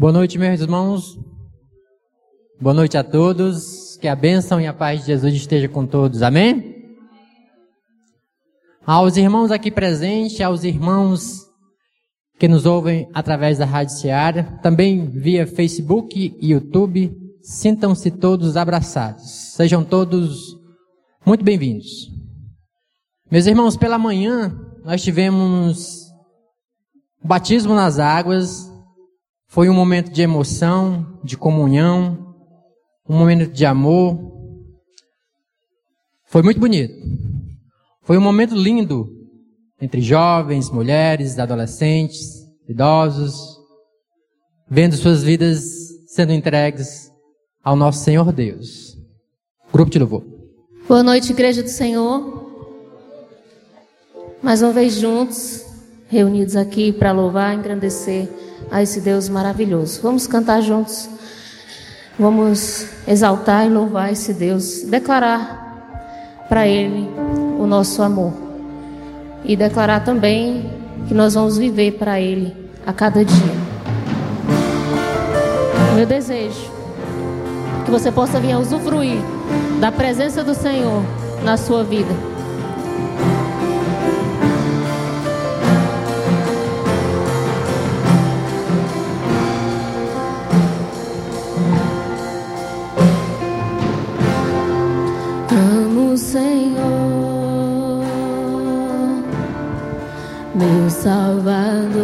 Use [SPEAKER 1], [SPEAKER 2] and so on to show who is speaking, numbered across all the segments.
[SPEAKER 1] Boa noite, meus irmãos. Boa noite a todos. Que a bênção e a paz de Jesus esteja com todos. Amém? Aos irmãos aqui presentes, aos irmãos que nos ouvem através da Rádio Seara, também via Facebook e YouTube, sintam-se todos abraçados. Sejam todos muito bem-vindos. Meus irmãos, pela manhã nós tivemos o batismo nas águas, foi um momento de emoção, de comunhão, um momento de amor. Foi muito bonito. Foi um momento lindo entre jovens, mulheres, adolescentes, idosos, vendo suas vidas sendo entregues ao nosso Senhor Deus. Grupo de louvor.
[SPEAKER 2] Boa noite, Igreja do Senhor. Mais uma vez juntos, reunidos aqui para louvar engrandecer a esse Deus maravilhoso. Vamos cantar juntos. Vamos exaltar e louvar esse Deus, declarar para Ele o nosso amor e declarar também que nós vamos viver para Ele a cada dia. Meu desejo que você possa vir a usufruir da presença do Senhor na sua vida. Salvador,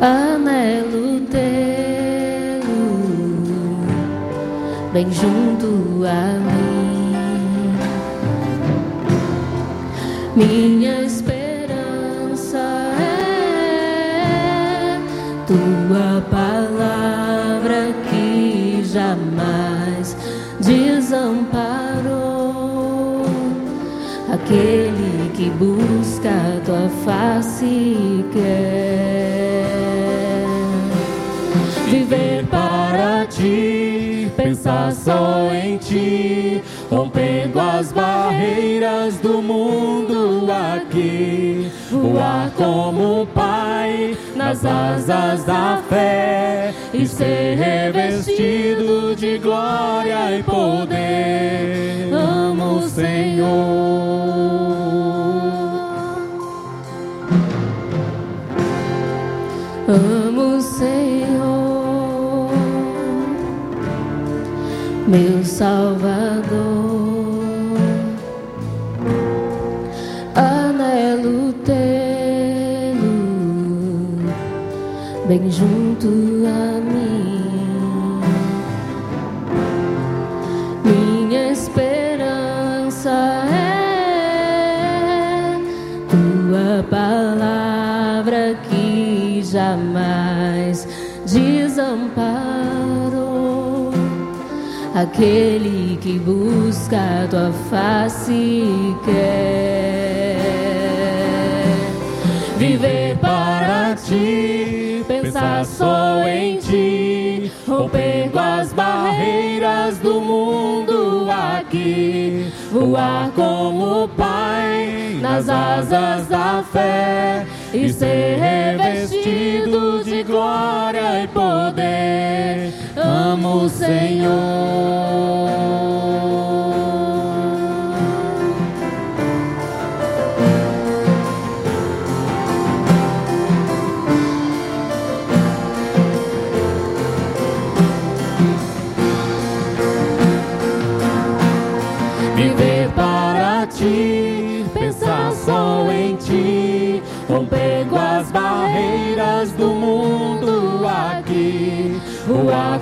[SPEAKER 2] anelo tê-lo bem junto a mim. Minha esperança é tua palavra que jamais desamparou aquele que busca a tua face quer
[SPEAKER 3] viver para ti, pensar só em ti, rompendo as barreiras do mundo aqui, voar como um pai nas asas da fé e ser revestido de glória e poder. Amo o Senhor.
[SPEAKER 2] Amo o Senhor, meu Salvador. Bem junto a mim. Minha esperança é tua palavra que jamais desamparou aquele que busca tua face quer
[SPEAKER 3] viver para ti, só em ti, rompendo as barreiras do mundo aqui, voar como Pai nas asas da fé e ser revestido de glória e poder. Amo o Senhor.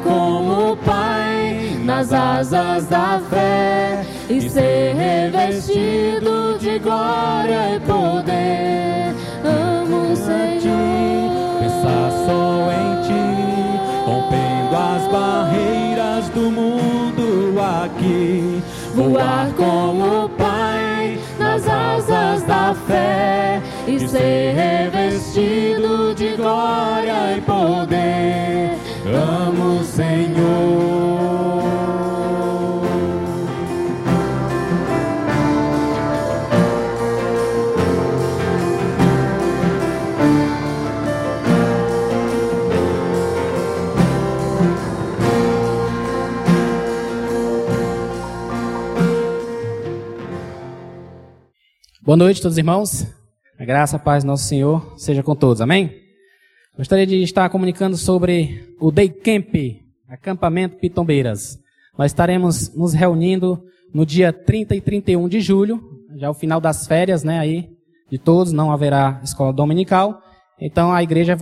[SPEAKER 3] Como Pai nas asas da fé e ser revestido de glória e poder. Amo o Senhor. Pensar só em Ti, rompendo as barreiras do mundo aqui. Voar como Pai nas asas da fé e ser revestido de glória e poder amo, Senhor.
[SPEAKER 4] Boa noite, todos os irmãos. A graça, a paz do nosso Senhor seja com todos. Amém? Gostaria de estar comunicando sobre o Day Camp, acampamento Pitombeiras. Nós estaremos nos reunindo no dia 30 e 31 de julho, já é o final das férias, né, aí de todos, não haverá escola dominical. Então a igreja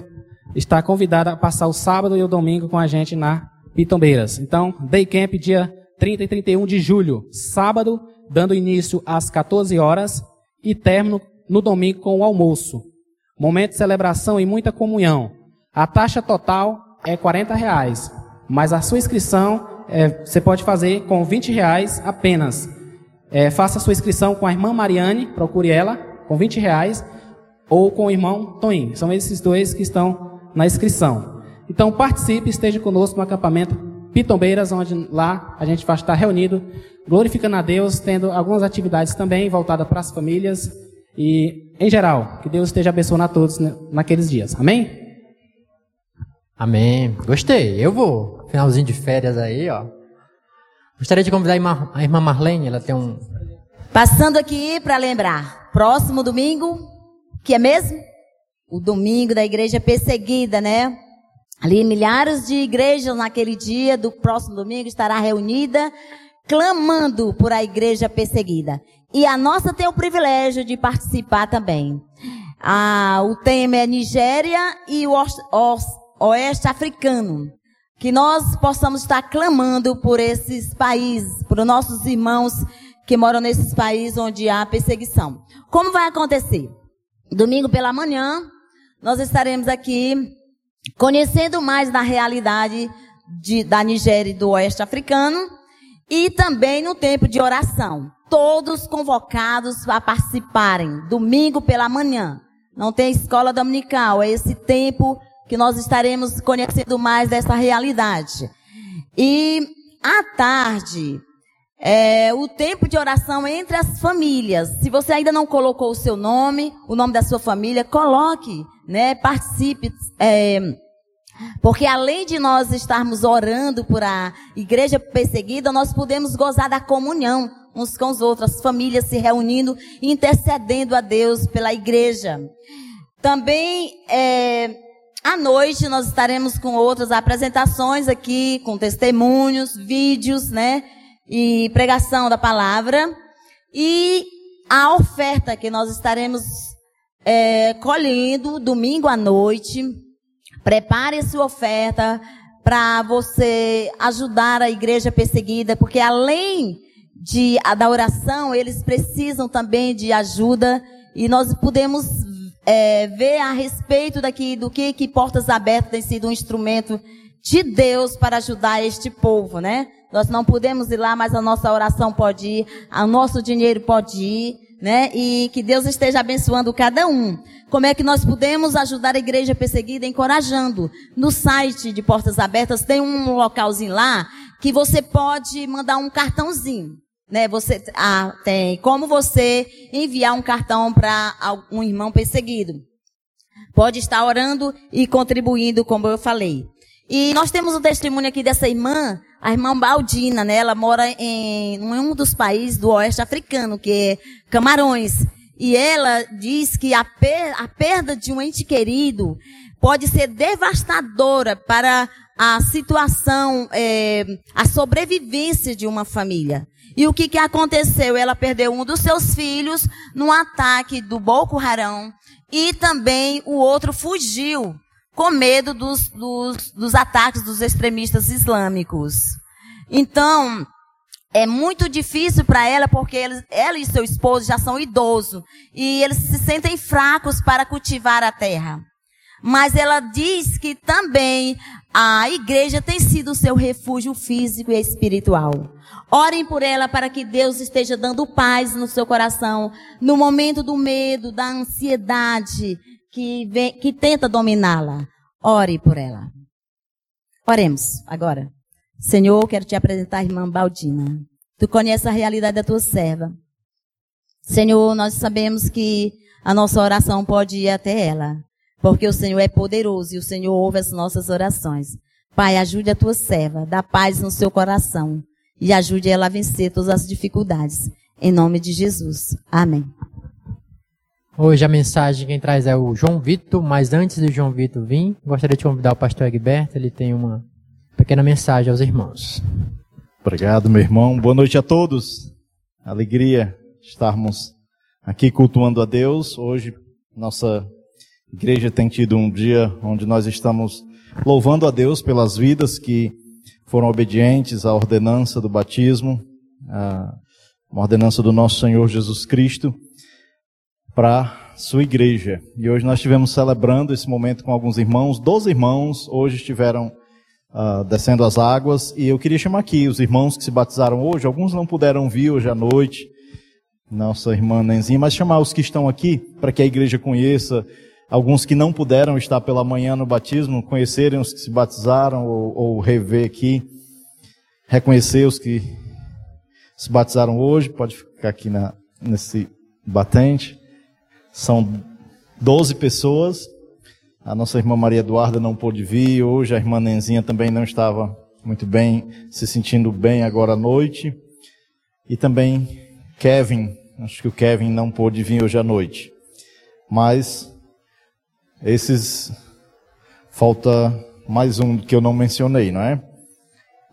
[SPEAKER 4] está convidada a passar o sábado e o domingo com a gente na Pitombeiras. Então, Day Camp dia 30 e 31 de julho, sábado, dando início às 14 horas e término no domingo com o almoço. Momento de celebração e muita comunhão. A taxa total é 40 reais, mas a sua inscrição é, você pode fazer com 20 reais apenas. É, faça a sua inscrição com a irmã Mariane, procure ela, com 20 reais, ou com o irmão Toim. São esses dois que estão na inscrição. Então participe, esteja conosco no acampamento Pitombeiras, onde lá a gente vai estar reunido, glorificando a Deus, tendo algumas atividades também voltadas para as famílias e, em geral, que Deus esteja abençoando a todos naqueles dias. Amém?
[SPEAKER 1] Amém. Gostei. Eu vou. Finalzinho de férias aí, ó. Gostaria de convidar a irmã, a irmã Marlene, ela tem um.
[SPEAKER 5] Passando aqui para lembrar, próximo domingo, que é mesmo? O domingo da igreja perseguida, né? Ali milhares de igrejas naquele dia do próximo domingo estará reunida clamando por a igreja perseguida. E a nossa tem o privilégio de participar também. Ah, o tema é Nigéria e o oeste africano. Que nós possamos estar clamando por esses países, por nossos irmãos que moram nesses países onde há perseguição. Como vai acontecer? Domingo pela manhã, nós estaremos aqui conhecendo mais da realidade de, da Nigéria e do oeste africano e também no tempo de oração. Todos convocados a participarem, domingo pela manhã. Não tem escola dominical, é esse tempo que nós estaremos conhecendo mais dessa realidade. E à tarde, é, o tempo de oração entre as famílias. Se você ainda não colocou o seu nome, o nome da sua família, coloque, né? Participe. É, porque além de nós estarmos orando por a igreja perseguida, nós podemos gozar da comunhão uns com os outros, as famílias se reunindo, intercedendo a Deus pela igreja. Também é, à noite nós estaremos com outras apresentações aqui, com testemunhos, vídeos, né? E pregação da palavra. E a oferta que nós estaremos é, colhendo domingo à noite. Prepare sua oferta para você ajudar a igreja perseguida, porque além de, da oração, eles precisam também de ajuda e nós podemos é, ver a respeito daqui do que, que Portas Abertas tem sido um instrumento de Deus para ajudar este povo, né? Nós não podemos ir lá, mas a nossa oração pode ir, o nosso dinheiro pode ir, né? E que Deus esteja abençoando cada um. Como é que nós podemos ajudar a igreja perseguida? Encorajando. No site de Portas Abertas tem um localzinho lá que você pode mandar um cartãozinho né? Você ah, tem como você enviar um cartão para um irmão perseguido. Pode estar orando e contribuindo, como eu falei. E nós temos um testemunho aqui dessa irmã, a irmã Baldina, né? Ela mora em um dos países do oeste africano, que é Camarões. E ela diz que a, per a perda de um ente querido pode ser devastadora para a situação, é, a sobrevivência de uma família. E o que, que aconteceu? Ela perdeu um dos seus filhos num ataque do Boko Haram e também o outro fugiu com medo dos, dos, dos ataques dos extremistas islâmicos. Então, é muito difícil para ela porque ela e seu esposo já são idosos e eles se sentem fracos para cultivar a terra. Mas ela diz que também a igreja tem sido seu refúgio físico e espiritual. Orem por ela para que Deus esteja dando paz no seu coração, no momento do medo, da ansiedade que, vem, que tenta dominá-la. Ore por ela. Oremos agora. Senhor, quero te apresentar a irmã Baldina. Tu conheces a realidade da tua serva. Senhor, nós sabemos que a nossa oração pode ir até ela, porque o Senhor é poderoso e o Senhor ouve as nossas orações. Pai, ajude a tua serva, dá paz no seu coração e ajude ela a vencer todas as dificuldades. Em nome de Jesus. Amém.
[SPEAKER 1] Hoje a mensagem quem traz é o João Vitor, mas antes do João Vitor vir, gostaria de convidar o pastor Egberto, ele tem uma pequena mensagem aos irmãos.
[SPEAKER 6] Obrigado, meu irmão. Boa noite a todos. Alegria estarmos aqui cultuando a Deus. Hoje nossa igreja tem tido um dia onde nós estamos louvando a Deus pelas vidas que foram obedientes à ordenança do batismo, a ordenança do nosso Senhor Jesus Cristo para sua igreja. E hoje nós estivemos celebrando esse momento com alguns irmãos. Doze irmãos hoje estiveram uh, descendo as águas. E eu queria chamar aqui os irmãos que se batizaram hoje. Alguns não puderam vir hoje à noite, nossa irmã Nenzinha, mas chamar os que estão aqui para que a igreja conheça. Alguns que não puderam estar pela manhã no batismo, conhecerem os que se batizaram ou, ou rever aqui, reconhecer os que se batizaram hoje. Pode ficar aqui na, nesse batente. São 12 pessoas. A nossa irmã Maria Eduarda não pôde vir. Hoje a irmã Nenzinha também não estava muito bem, se sentindo bem agora à noite. E também Kevin. Acho que o Kevin não pôde vir hoje à noite. Mas esses. Falta mais um que eu não mencionei, não é?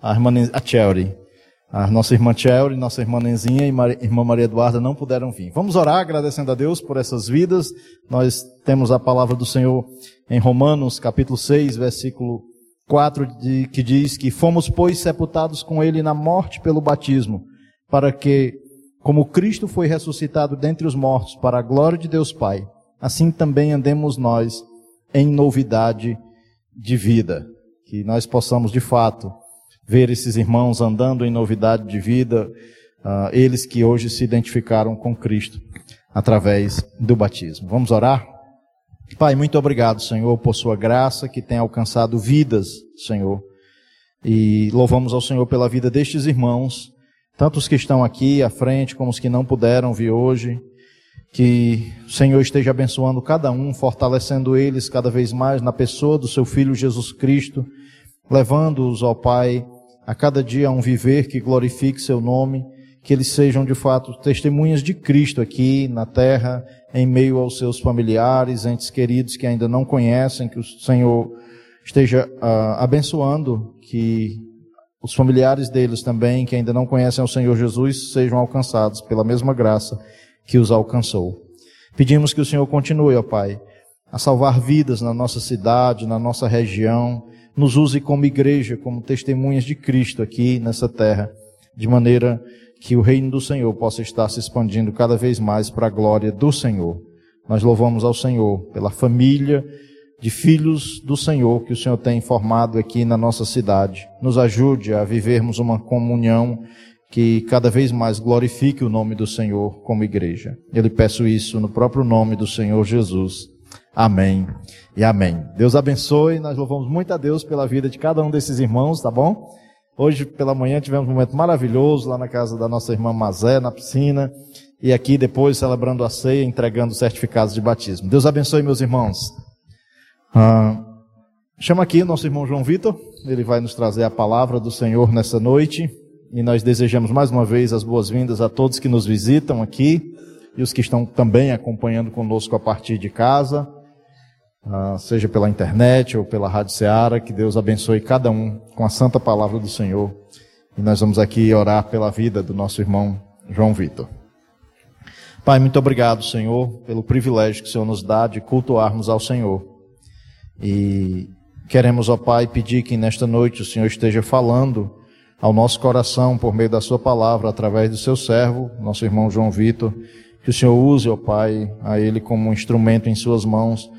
[SPEAKER 6] A irmã a Chelsea. A nossa irmã Chelry, nossa irmã Nenzinha e a irmã Maria Eduarda não puderam vir. Vamos orar agradecendo a Deus por essas vidas. Nós temos a palavra do Senhor em Romanos, capítulo 6, versículo 4, de, que diz que fomos, pois, sepultados com ele na morte pelo batismo, para que, como Cristo foi ressuscitado dentre os mortos para a glória de Deus Pai, assim também andemos nós em novidade de vida. Que nós possamos, de fato, ver esses irmãos andando em novidade de vida, uh, eles que hoje se identificaram com Cristo através do batismo. Vamos orar? Pai, muito obrigado, Senhor, por sua graça que tem alcançado vidas, Senhor. E louvamos ao Senhor pela vida destes irmãos, tanto os que estão aqui à frente como os que não puderam vir hoje. Que o Senhor esteja abençoando cada um, fortalecendo eles cada vez mais na pessoa do seu Filho Jesus Cristo, levando-os ao Pai a cada dia um viver que glorifique seu nome, que eles sejam de fato testemunhas de Cristo aqui na terra, em meio aos seus familiares, entes queridos que ainda não conhecem, que o Senhor esteja uh, abençoando, que os familiares deles também, que ainda não conhecem o Senhor Jesus, sejam alcançados pela mesma graça que os alcançou. Pedimos que o Senhor continue, ó Pai, a salvar vidas na nossa cidade, na nossa região, nos use como igreja, como testemunhas de Cristo aqui nessa terra, de maneira que o reino do Senhor possa estar se expandindo cada vez mais para a glória do Senhor. Nós louvamos ao Senhor pela família de filhos do Senhor que o Senhor tem formado aqui na nossa cidade. Nos ajude a vivermos uma comunhão que cada vez mais glorifique o nome do Senhor como igreja. Eu lhe peço isso no próprio nome do Senhor Jesus. Amém e amém. Deus abençoe. Nós louvamos muito a Deus pela vida de cada um desses irmãos, tá bom? Hoje pela manhã tivemos um momento maravilhoso lá na casa da nossa irmã Mazé, na piscina. E aqui depois celebrando a ceia, entregando certificados de batismo. Deus abençoe meus irmãos. Ah, chama aqui nosso irmão João Vitor. Ele vai nos trazer a palavra do Senhor nessa noite. E nós desejamos mais uma vez as boas-vindas a todos que nos visitam aqui e os que estão também acompanhando conosco a partir de casa. Ah, seja pela internet ou pela Rádio Ceará, que Deus abençoe cada um com a santa palavra do Senhor. E nós vamos aqui orar pela vida do nosso irmão João Vitor. Pai, muito obrigado, Senhor, pelo privilégio que o Senhor nos dá de cultuarmos ao Senhor. E queremos, ó Pai, pedir que nesta noite o Senhor esteja falando ao nosso coração por meio da Sua palavra, através do seu servo, nosso irmão João Vitor. Que o Senhor use, ó Pai, a ele como um instrumento em Suas mãos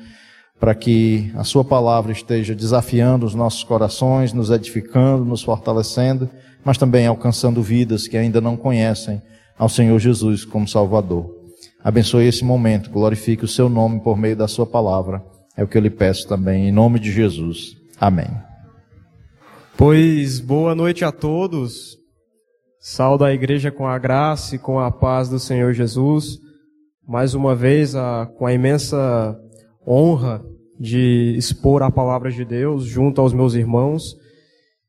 [SPEAKER 6] para que a Sua palavra esteja desafiando os nossos corações, nos edificando, nos fortalecendo, mas também alcançando vidas que ainda não conhecem ao Senhor Jesus como Salvador. Abençoe esse momento, glorifique o Seu nome por meio da Sua palavra. É o que eu lhe peço também, em nome de Jesus. Amém.
[SPEAKER 7] Pois boa noite a todos. Salve a igreja com a graça e com a paz do Senhor Jesus. Mais uma vez, a, com a imensa honra de expor a palavra de Deus junto aos meus irmãos.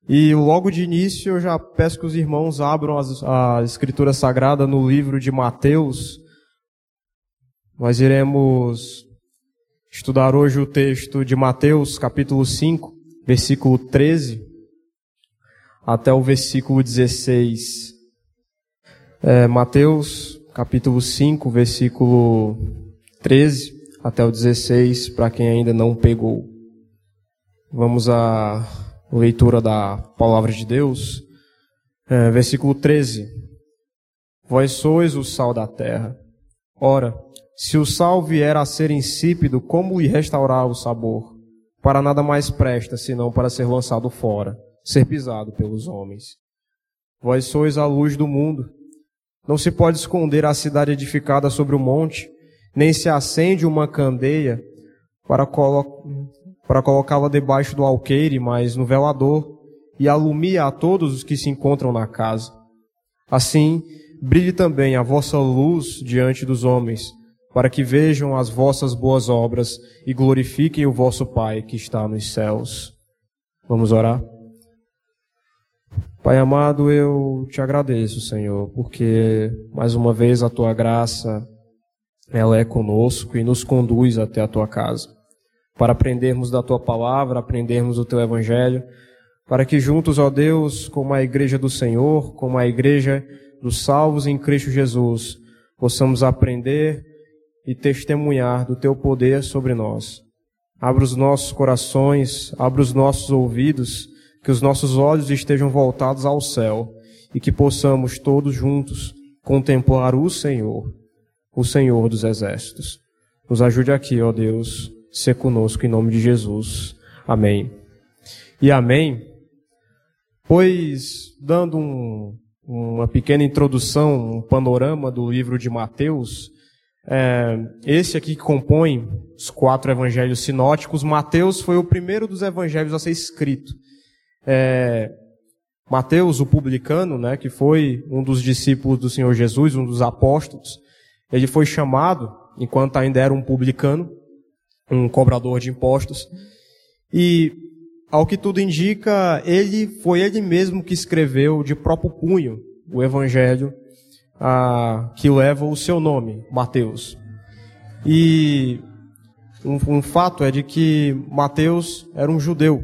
[SPEAKER 7] E logo de início eu já peço que os irmãos abram a Escritura Sagrada no livro de Mateus, Nós iremos estudar hoje o texto de Mateus, capítulo 5, versículo 13, até o versículo 16. É, Mateus, capítulo 5, versículo 13 até o 16, para quem ainda não pegou. Vamos à leitura da palavra de Deus. É, versículo 13. Vós sois o sal da terra. Ora, se o sal vier a ser insípido, como lhe restaurar o sabor? Para nada mais presta, senão para ser lançado fora, ser pisado pelos homens. Vós sois a luz do mundo. Não se pode esconder a cidade edificada sobre o monte, nem se acende uma candeia para, colo para colocá-la debaixo do alqueire, mas no velador, e alumia a todos os que se encontram na casa. Assim, brilhe também a vossa luz diante dos homens, para que vejam as vossas boas obras e glorifiquem o vosso Pai que está nos céus. Vamos orar? Pai amado, eu te agradeço, Senhor, porque mais uma vez a tua graça ela é conosco e nos conduz até a tua casa, para aprendermos da tua palavra, aprendermos o teu evangelho, para que juntos, ó Deus, como a igreja do Senhor, como a igreja dos salvos em Cristo Jesus, possamos aprender e testemunhar do teu poder sobre nós. Abra os nossos corações, abra os nossos ouvidos, que os nossos olhos estejam voltados ao céu e que possamos todos juntos contemplar o Senhor, o Senhor dos exércitos. Nos ajude aqui, ó Deus, ser conosco em nome de Jesus. Amém. E amém. Pois, dando um, uma pequena introdução, um panorama do livro de Mateus, é, esse aqui que compõe os quatro evangelhos sinóticos, Mateus foi o primeiro dos evangelhos a ser escrito. É, Mateus, o publicano, né, que foi um dos discípulos do Senhor Jesus, um dos apóstolos, ele foi chamado, enquanto ainda era um publicano, um cobrador de impostos, e, ao que tudo indica, ele foi ele mesmo que escreveu de próprio punho o evangelho ah, que leva o seu nome, Mateus. E um, um fato é de que Mateus era um judeu.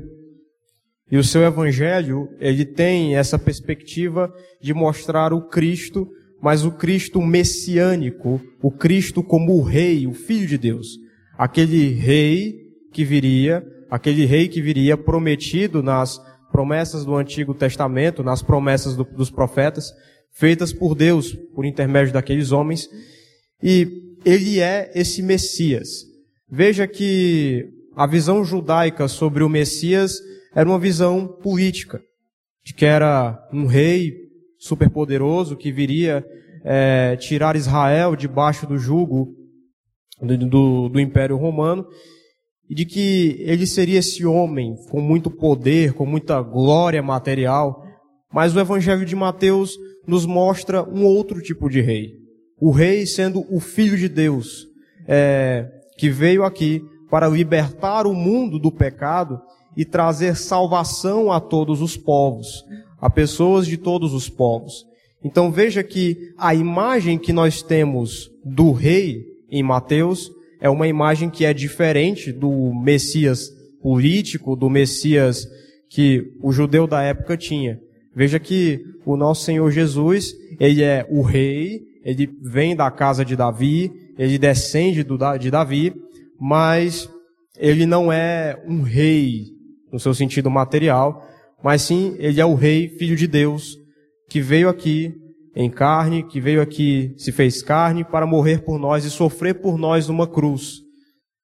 [SPEAKER 7] E o seu evangelho, ele tem essa perspectiva de mostrar o Cristo, mas o Cristo messiânico, o Cristo como o rei, o filho de Deus. Aquele rei que viria, aquele rei que viria prometido nas promessas do Antigo Testamento, nas promessas do, dos profetas, feitas por Deus, por intermédio daqueles homens, e ele é esse Messias. Veja que a visão judaica sobre o Messias era uma visão política, de que era um rei superpoderoso que viria é, tirar Israel debaixo do jugo do, do, do Império Romano, e de que ele seria esse homem com muito poder, com muita glória material, mas o Evangelho de Mateus nos mostra um outro tipo de rei. O rei sendo o Filho de Deus, é, que veio aqui para libertar o mundo do pecado e trazer salvação a todos os povos, a pessoas de todos os povos. Então veja que a imagem que nós temos do rei em Mateus é uma imagem que é diferente do Messias político, do Messias que o judeu da época tinha. Veja que o nosso Senhor Jesus, ele é o rei, ele vem da casa de Davi, ele descende de Davi, mas ele não é um rei no seu sentido material, mas sim ele é o rei, filho de Deus, que veio aqui em carne, que veio aqui, se fez carne para morrer por nós e sofrer por nós numa cruz.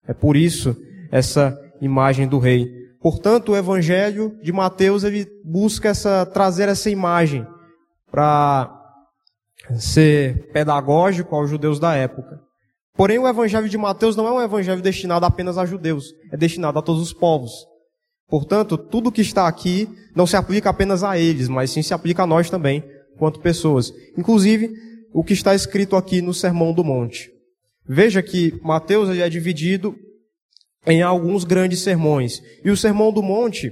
[SPEAKER 7] É por isso essa imagem do rei. Portanto, o Evangelho de Mateus ele busca essa, trazer essa imagem para ser pedagógico aos judeus da época. Porém, o Evangelho de Mateus não é um evangelho destinado apenas a judeus, é destinado a todos os povos. Portanto, tudo que está aqui não se aplica apenas a eles, mas sim se aplica a nós também, quanto pessoas. Inclusive, o que está escrito aqui no Sermão do Monte. Veja que Mateus é dividido em alguns grandes sermões. E o Sermão do Monte,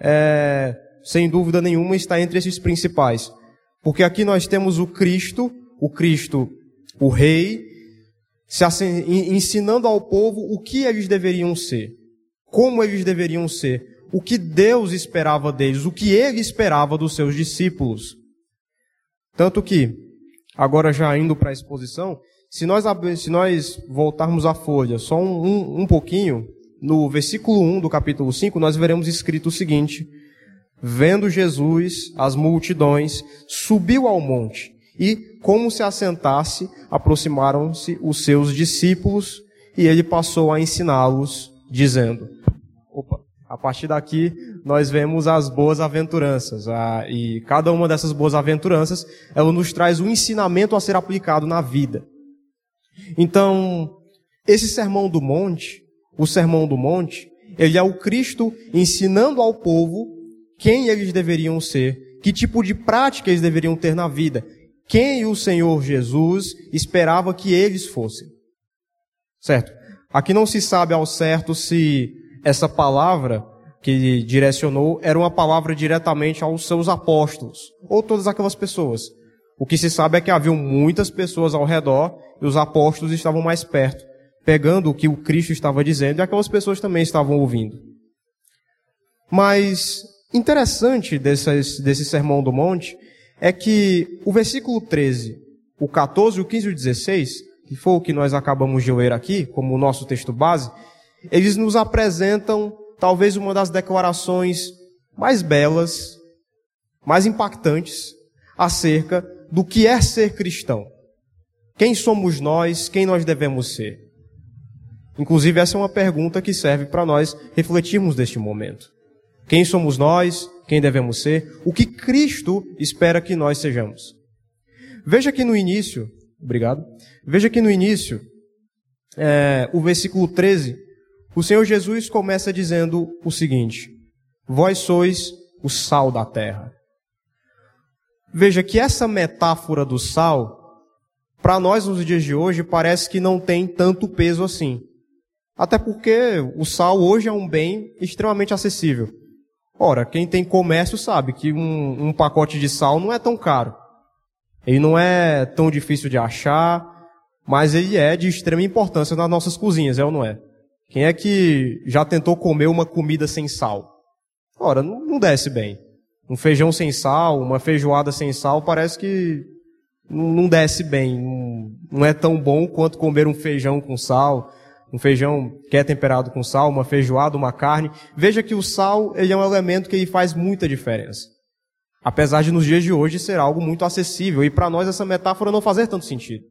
[SPEAKER 7] é, sem dúvida nenhuma, está entre esses principais. Porque aqui nós temos o Cristo, o Cristo, o Rei, se ensinando ao povo o que eles deveriam ser, como eles deveriam ser, o que Deus esperava deles, o que ele esperava dos seus discípulos. Tanto que, agora já indo para a exposição, se nós, se nós voltarmos a folha só um, um, um pouquinho, no versículo 1 do capítulo 5, nós veremos escrito o seguinte: Vendo Jesus as multidões, subiu ao monte, e, como se assentasse, aproximaram-se os seus discípulos, e ele passou a ensiná-los, dizendo: Opa, a partir daqui nós vemos as boas aventuranças, a, e cada uma dessas boas aventuranças, ela nos traz um ensinamento a ser aplicado na vida. Então, esse sermão do monte, o sermão do monte, ele é o Cristo ensinando ao povo quem eles deveriam ser, que tipo de prática eles deveriam ter na vida, quem o Senhor Jesus esperava que eles fossem. Certo? Aqui não se sabe ao certo se essa palavra que direcionou era uma palavra diretamente aos seus apóstolos, ou todas aquelas pessoas. O que se sabe é que havia muitas pessoas ao redor e os apóstolos estavam mais perto, pegando o que o Cristo estava dizendo e aquelas pessoas também estavam ouvindo. Mas interessante desse, desse sermão do monte é que o versículo 13, o 14, o 15 e o 16, que foi o que nós acabamos de ler aqui, como o nosso texto base, eles nos apresentam talvez uma das declarações mais belas, mais impactantes acerca do que é ser cristão. Quem somos nós? Quem nós devemos ser? Inclusive, essa é uma pergunta que serve para nós refletirmos neste momento. Quem somos nós? Quem devemos ser? O que Cristo espera que nós sejamos? Veja que no início, obrigado. Veja que no início, é, o versículo 13, o Senhor Jesus começa dizendo o seguinte: Vós sois o sal da terra. Veja que essa metáfora do sal, para nós nos dias de hoje, parece que não tem tanto peso assim. Até porque o sal hoje é um bem extremamente acessível. Ora, quem tem comércio sabe que um, um pacote de sal não é tão caro. Ele não é tão difícil de achar, mas ele é de extrema importância nas nossas cozinhas, é ou não é? Quem é que já tentou comer uma comida sem sal? Ora, não, não desce bem. Um feijão sem sal, uma feijoada sem sal, parece que não desce bem. Não é tão bom quanto comer um feijão com sal, um feijão que é temperado com sal, uma feijoada, uma carne. Veja que o sal ele é um elemento que faz muita diferença. Apesar de nos dias de hoje ser algo muito acessível e para nós essa metáfora não fazer tanto sentido.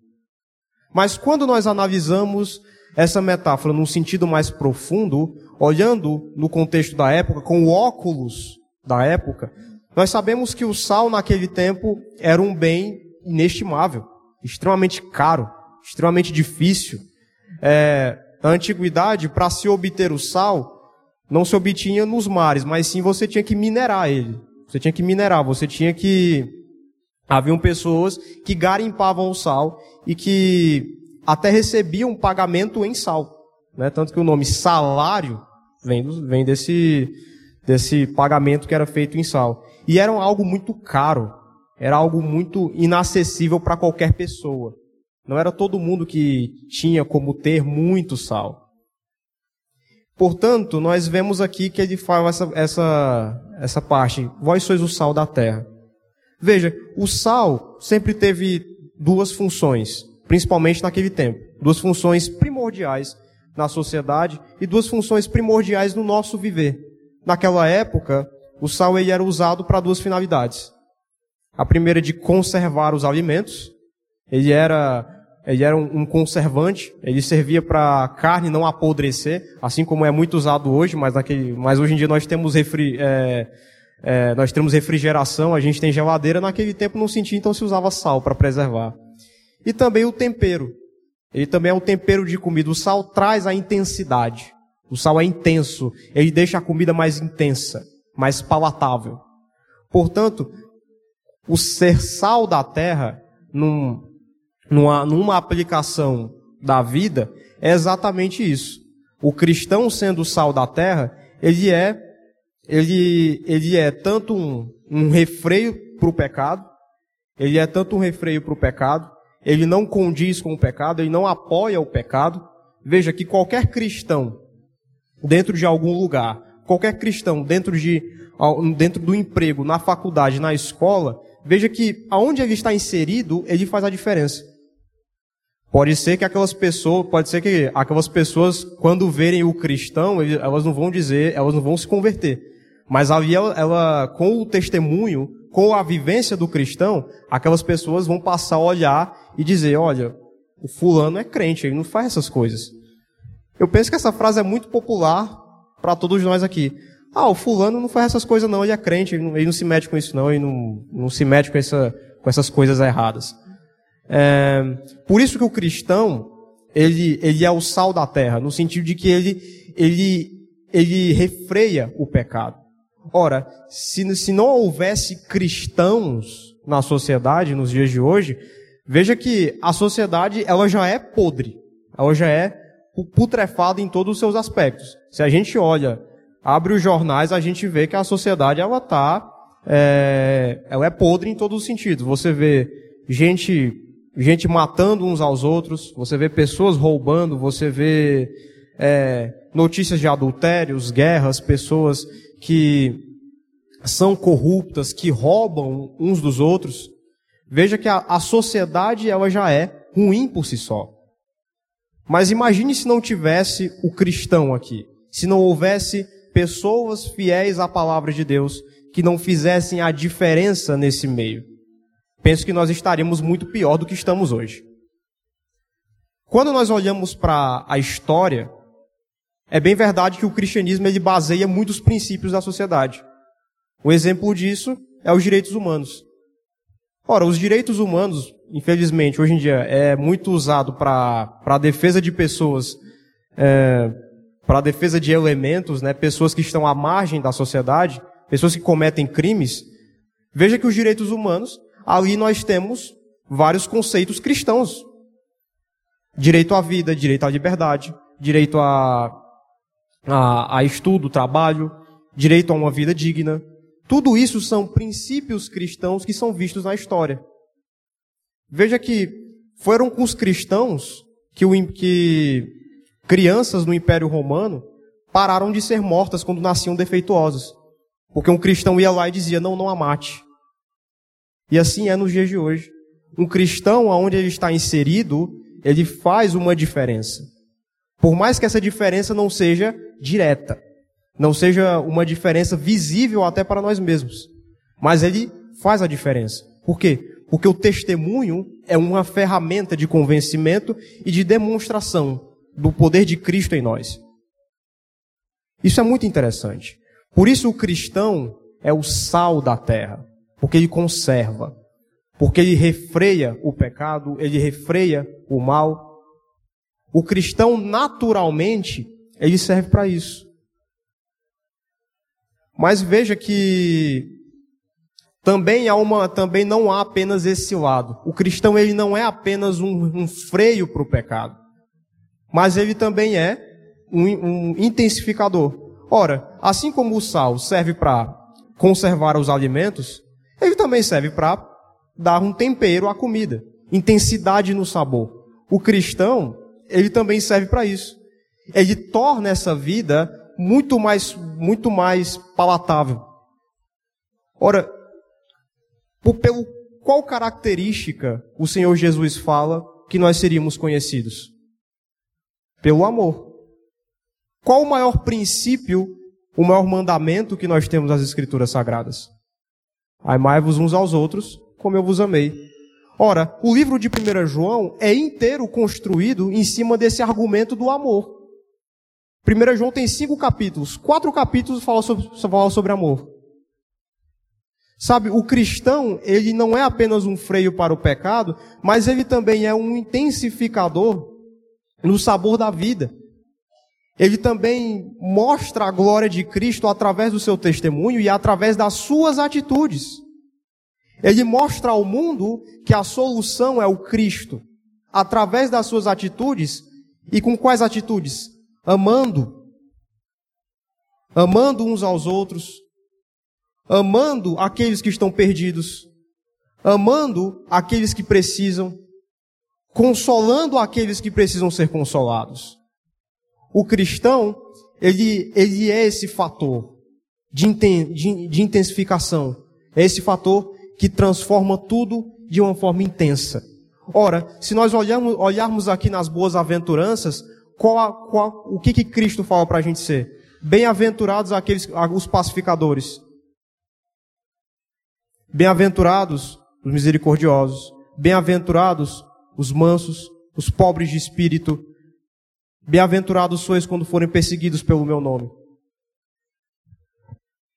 [SPEAKER 7] Mas quando nós analisamos essa metáfora num sentido mais profundo, olhando no contexto da época, com o óculos da época, nós sabemos que o sal naquele tempo era um bem inestimável, extremamente caro, extremamente difícil. É, na antiguidade, para se obter o sal, não se obtinha nos mares, mas sim você tinha que minerar ele. Você tinha que minerar, você tinha que. Haviam pessoas que garimpavam o sal e que até recebiam pagamento em sal. Né? Tanto que o nome salário vem, vem desse, desse pagamento que era feito em sal. E era algo muito caro, era algo muito inacessível para qualquer pessoa. Não era todo mundo que tinha como ter muito sal. Portanto, nós vemos aqui que ele fala essa, essa, essa parte: Vós sois o sal da terra. Veja, o sal sempre teve duas funções, principalmente naquele tempo. Duas funções primordiais na sociedade e duas funções primordiais no nosso viver. Naquela época, o sal ele era usado para duas finalidades. A primeira de conservar os alimentos. Ele era, ele era um, conservante, ele servia para a carne não apodrecer, assim como é muito usado hoje, mas, naquele, mas hoje em dia nós temos, refri, é, é, nós temos refrigeração, a gente tem geladeira, naquele tempo não sentia, então se usava sal para preservar. E também o tempero. Ele também é um tempero de comida. O sal traz a intensidade. O sal é intenso. Ele deixa a comida mais intensa mais palatável. Portanto, o ser sal da terra, num, numa, numa aplicação da vida, é exatamente isso. O cristão sendo sal da terra, ele é, ele, ele é tanto um, um refreio para o pecado, ele é tanto um refreio para o pecado, ele não condiz com o pecado, ele não apoia o pecado. Veja que qualquer cristão dentro de algum lugar, qualquer cristão dentro de dentro do emprego, na faculdade, na escola, veja que aonde ele está inserido, ele faz a diferença. Pode ser que aquelas pessoas, pode ser que aquelas pessoas, quando verem o cristão, elas não vão dizer, elas não vão se converter. Mas ela, ela, com o testemunho, com a vivência do cristão, aquelas pessoas vão passar a olhar e dizer, olha, o fulano é crente, ele não faz essas coisas. Eu penso que essa frase é muito popular para todos nós aqui. Ah, o fulano não faz essas coisas não, ele é crente, ele não, ele não se mete com isso não, ele não, não se mete com, essa, com essas coisas erradas. É, por isso que o cristão, ele, ele é o sal da terra, no sentido de que ele, ele, ele refreia o pecado. Ora, se, se não houvesse cristãos na sociedade, nos dias de hoje, veja que a sociedade, ela já é podre. Ela já é putrefada em todos os seus aspectos. Se a gente olha, abre os jornais, a gente vê que a sociedade, ela tá, é, ela é podre em todos os sentidos. Você vê gente gente matando uns aos outros, você vê pessoas roubando, você vê é, notícias de adultérios, guerras, pessoas que são corruptas, que roubam uns dos outros. Veja que a, a sociedade ela já é ruim por si só. Mas imagine se não tivesse o cristão aqui, se não houvesse pessoas fiéis à palavra de Deus que não fizessem a diferença nesse meio penso que nós estaríamos muito pior do que estamos hoje. Quando nós olhamos para a história, é bem verdade que o cristianismo ele baseia muitos princípios da sociedade. Um exemplo disso é os direitos humanos. Ora, os direitos humanos, infelizmente, hoje em dia é muito usado para a defesa de pessoas, é, para a defesa de elementos, né, pessoas que estão à margem da sociedade, pessoas que cometem crimes. Veja que os direitos humanos ali nós temos vários conceitos cristãos. Direito à vida, direito à liberdade, direito a, a, a estudo, trabalho, direito a uma vida digna. Tudo isso são princípios cristãos que são vistos na história. Veja que foram com os cristãos que, o, que crianças no Império Romano pararam de ser mortas quando nasciam defeituosas. Porque um cristão ia lá e dizia, não, não a mate. E assim é nos dias de hoje. Um cristão, aonde ele está inserido, ele faz uma diferença. Por mais que essa diferença não seja direta, não seja uma diferença visível até para nós mesmos, mas ele faz a diferença. Por quê? Porque o testemunho é uma ferramenta de convencimento e de demonstração do poder de Cristo em nós. Isso é muito interessante. Por isso o cristão é o sal da terra porque ele conserva, porque ele refreia o pecado, ele refreia o mal. O cristão, naturalmente, ele serve para isso. Mas veja que também há uma, também não há apenas esse lado. O cristão ele não é apenas um, um freio para o pecado, mas ele também é um, um intensificador. Ora, assim como o sal serve para conservar os alimentos, ele também serve para dar um tempero à comida, intensidade no sabor. O cristão, ele também serve para isso. Ele torna essa vida muito mais, muito mais palatável. Ora, por, pelo qual característica o Senhor Jesus fala que nós seríamos conhecidos? Pelo amor. Qual o maior princípio, o maior mandamento que nós temos nas Escrituras Sagradas? Amai-vos uns aos outros, como eu vos amei. Ora, o livro de 1 João é inteiro construído em cima desse argumento do amor. 1 João tem cinco capítulos. Quatro capítulos falam sobre, falam sobre amor. Sabe, o cristão, ele não é apenas um freio para o pecado, mas ele também é um intensificador no sabor da vida. Ele também mostra a glória de Cristo através do seu testemunho e através das suas atitudes. Ele mostra ao mundo que a solução é o Cristo, através das suas atitudes. E com quais atitudes? Amando. Amando uns aos outros. Amando aqueles que estão perdidos. Amando aqueles que precisam. consolando aqueles que precisam ser consolados. O cristão, ele, ele é esse fator de, de, de intensificação, é esse fator que transforma tudo de uma forma intensa. Ora, se nós olharmos aqui nas boas aventuranças, qual, qual, o que, que Cristo fala para a gente ser? Bem-aventurados aqueles, os pacificadores. Bem-aventurados os misericordiosos. Bem-aventurados os mansos, os pobres de espírito. Bem-aventurados sois quando forem perseguidos pelo meu nome.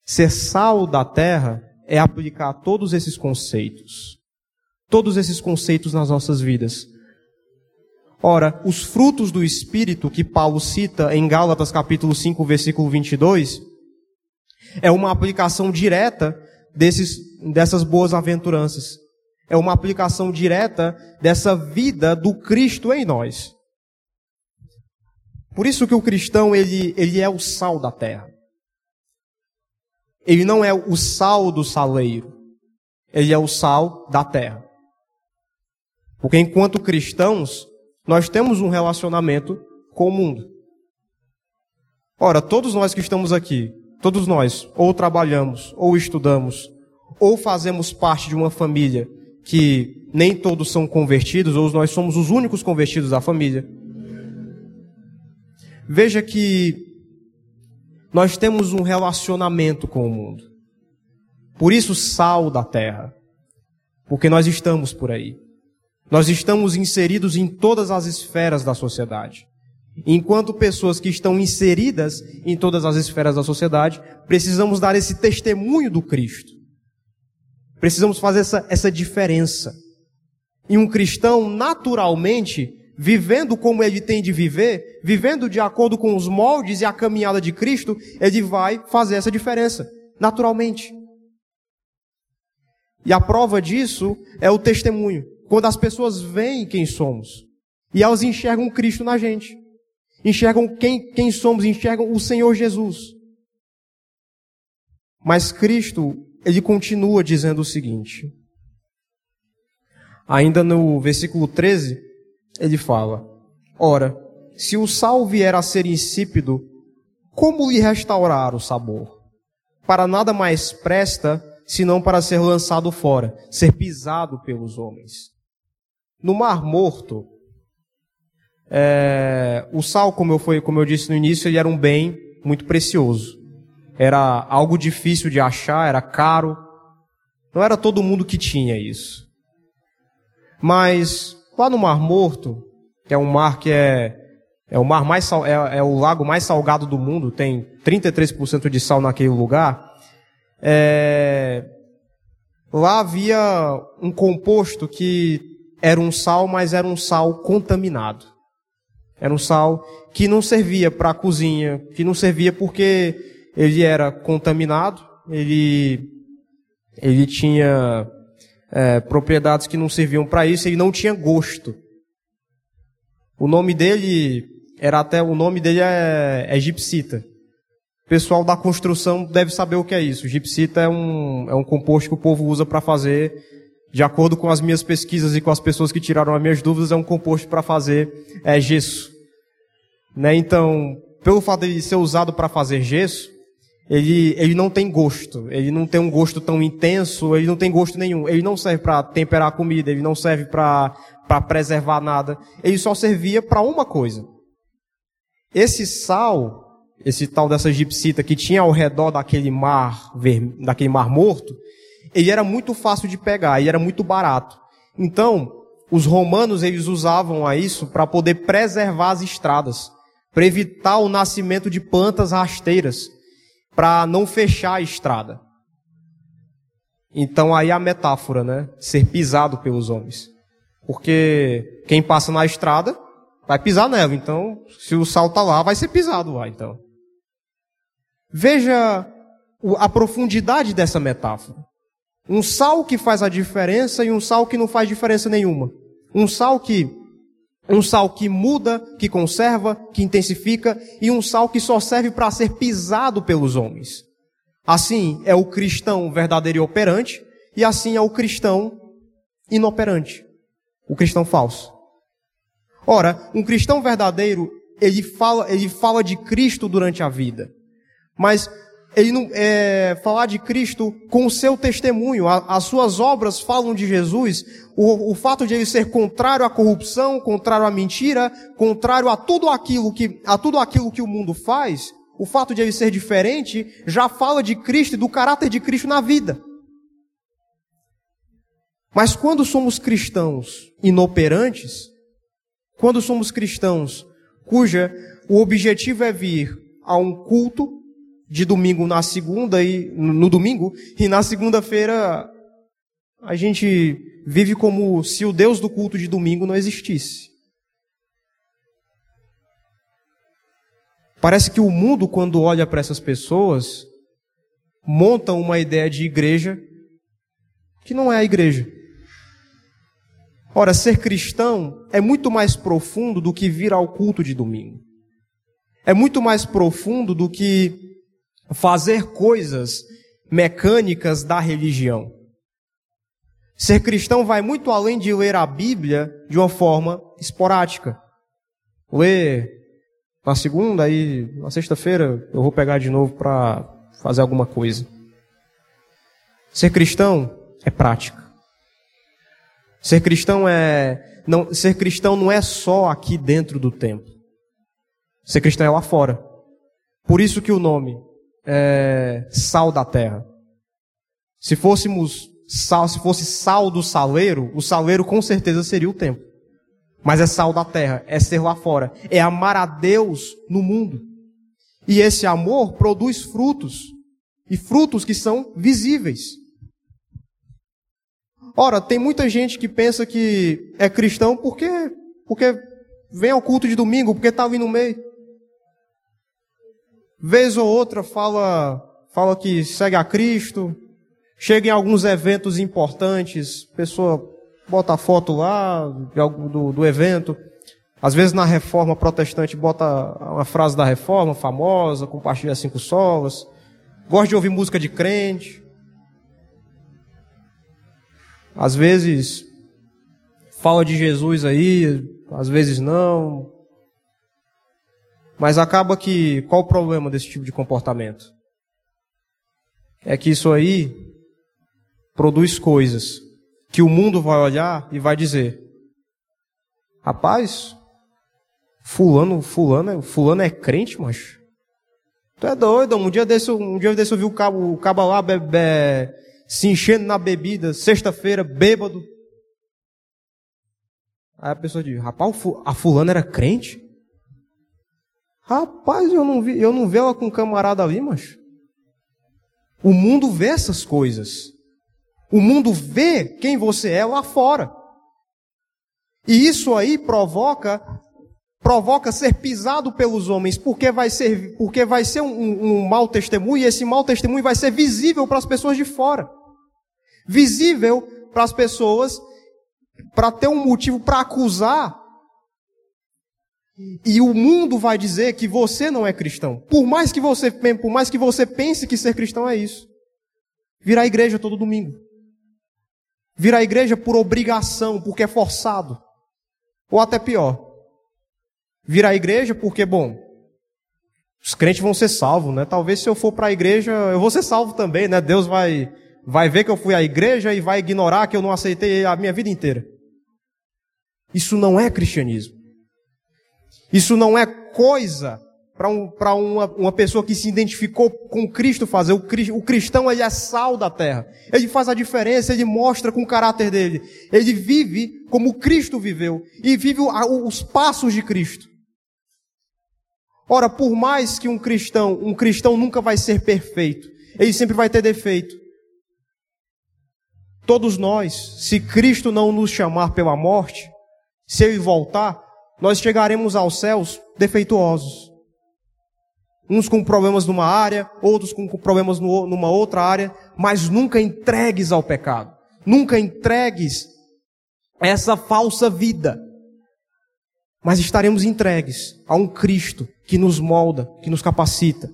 [SPEAKER 7] Ser sal da terra é aplicar todos esses conceitos. Todos esses conceitos nas nossas vidas. Ora, os frutos do Espírito que Paulo cita em Gálatas capítulo 5, versículo 22, é uma aplicação direta desses, dessas boas aventuranças. É uma aplicação direta dessa vida do Cristo em nós. Por isso que o cristão, ele, ele é o sal da terra. Ele não é o sal do saleiro. Ele é o sal da terra. Porque enquanto cristãos, nós temos um relacionamento com o mundo. Ora, todos nós que estamos aqui, todos nós, ou trabalhamos, ou estudamos, ou fazemos parte de uma família que nem todos são convertidos, ou nós somos os únicos convertidos da família. Veja que nós temos um relacionamento com o mundo. Por isso, sal da terra. Porque nós estamos por aí. Nós estamos inseridos em todas as esferas da sociedade. Enquanto pessoas que estão inseridas em todas as esferas da sociedade, precisamos dar esse testemunho do Cristo. Precisamos fazer essa, essa diferença. E um cristão, naturalmente, vivendo como ele tem de viver, vivendo de acordo com os moldes e a caminhada de Cristo, ele vai fazer essa diferença, naturalmente. E a prova disso é o testemunho. Quando as pessoas veem quem somos e elas enxergam Cristo na gente, enxergam quem, quem somos, enxergam o Senhor Jesus. Mas Cristo, ele continua dizendo o seguinte. Ainda no versículo 13, ele fala: Ora, se o sal vier a ser insípido, como lhe restaurar o sabor? Para nada mais presta senão para ser lançado fora, ser pisado pelos homens. No Mar Morto, é, o sal, como eu, foi, como eu disse no início, ele era um bem muito precioso. Era algo difícil de achar, era caro. Não era todo mundo que tinha isso. Mas lá no Mar Morto, que é um mar que é é o mar mais é, é o lago mais salgado do mundo, tem 33% de sal naquele lugar. É, lá havia um composto que era um sal, mas era um sal contaminado. Era um sal que não servia para a cozinha, que não servia porque ele era contaminado, ele, ele tinha é, propriedades que não serviam para isso, ele não tinha gosto. O nome dele era até o nome dele é, é gipsita. O pessoal da construção deve saber o que é isso. Gipsita é um, é um composto que o povo usa para fazer de acordo com as minhas pesquisas e com as pessoas que tiraram as minhas dúvidas, é um composto para fazer é, gesso. Né? Então, pelo fato de ser usado para fazer gesso, ele, ele não tem gosto. Ele não tem um gosto tão intenso, ele não tem gosto nenhum. Ele não serve para temperar a comida, ele não serve para preservar nada. Ele só servia para uma coisa. Esse sal, esse tal dessa gipsita que tinha ao redor daquele mar, daquele mar morto, ele era muito fácil de pegar e era muito barato. Então, os romanos eles usavam a isso para poder preservar as estradas, para evitar o nascimento de plantas rasteiras, para não fechar a estrada. Então aí a metáfora, né? Ser pisado pelos homens. Porque quem passa na estrada vai pisar nela. Então, se o sal está lá, vai ser pisado lá, então. Veja a profundidade dessa metáfora. Um sal que faz a diferença e um sal que não faz diferença nenhuma. Um sal que um sal que muda, que conserva, que intensifica e um sal que só serve para ser pisado pelos homens. Assim é o cristão verdadeiro e operante e assim é o cristão inoperante, o cristão falso. Ora, um cristão verdadeiro, ele fala, ele fala de Cristo durante a vida. Mas ele não é, falar de Cristo com o seu testemunho. A, as suas obras falam de Jesus. O, o fato de ele ser contrário à corrupção, contrário à mentira, contrário a tudo aquilo que a tudo aquilo que o mundo faz, o fato de ele ser diferente já fala de Cristo e do caráter de Cristo na vida. Mas quando somos cristãos inoperantes, quando somos cristãos cuja o objetivo é vir a um culto de domingo na segunda e no domingo e na segunda-feira a gente vive como se o Deus do culto de domingo não existisse. Parece que o mundo quando olha para essas pessoas monta uma ideia de igreja que não é a igreja. Ora, ser cristão é muito mais profundo do que vir ao culto de domingo. É muito mais profundo do que fazer coisas mecânicas da religião. Ser cristão vai muito além de ler a Bíblia de uma forma esporádica. Ler na segunda e na sexta-feira eu vou pegar de novo para fazer alguma coisa. Ser cristão é prática. Ser cristão é não ser cristão não é só aqui dentro do templo. Ser cristão é lá fora. Por isso que o nome é, sal da terra. Se fôssemos sal, se fosse sal do saleiro, o saleiro com certeza seria o templo. Mas é sal da terra, é ser lá fora, é amar a Deus no mundo. E esse amor produz frutos, e frutos que são visíveis. Ora, tem muita gente que pensa que é cristão porque, porque vem ao culto de domingo, porque está ali no meio. Vez ou outra fala, fala que segue a Cristo. Chega em alguns eventos importantes, pessoa bota foto lá do, do evento. Às vezes na reforma protestante bota uma frase da reforma famosa, compartilha cinco solas. Gosta de ouvir música de crente. Às vezes fala de Jesus aí, às vezes não. Mas acaba que, qual o problema desse tipo de comportamento? É que isso aí produz coisas que o mundo vai olhar e vai dizer: Rapaz, fulano, fulano, é, fulano é crente, mas Tu é doido, um dia desse, um dia desse eu vi o cabo, o cabo lá bebê, se enchendo na bebida, sexta-feira, bêbado. Aí a pessoa diz, rapaz, a fulana era crente? Rapaz, eu não vi, eu não vi ela com um camarada ali, mas o mundo vê essas coisas. O mundo vê quem você é lá fora. E isso aí provoca provoca ser pisado pelos homens, porque vai ser, porque vai ser um, um, um mau testemunho, e esse mau testemunho vai ser visível para as pessoas de fora. Visível para as pessoas, para ter um motivo para acusar e o mundo vai dizer que você não é cristão. Por mais que você, por mais que você pense que ser cristão é isso. Vir à igreja todo domingo. Vir à igreja por obrigação, porque é forçado. Ou até pior. Vir à igreja porque, bom, os crentes vão ser salvos, né? Talvez se eu for para a igreja, eu vou ser salvo também, né? Deus vai, vai ver que eu fui à igreja e vai ignorar que eu não aceitei a minha vida inteira. Isso não é cristianismo. Isso não é coisa para um, uma, uma pessoa que se identificou com Cristo fazer. O, o cristão ele é sal da terra. Ele faz a diferença, ele mostra com o caráter dele. Ele vive como Cristo viveu e vive os passos de Cristo. Ora, por mais que um cristão, um cristão nunca vai ser perfeito, ele sempre vai ter defeito. Todos nós, se Cristo não nos chamar pela morte, se ele voltar, nós chegaremos aos céus defeituosos. Uns com problemas numa área, outros com problemas numa outra área, mas nunca entregues ao pecado. Nunca entregues essa falsa vida. Mas estaremos entregues a um Cristo que nos molda, que nos capacita.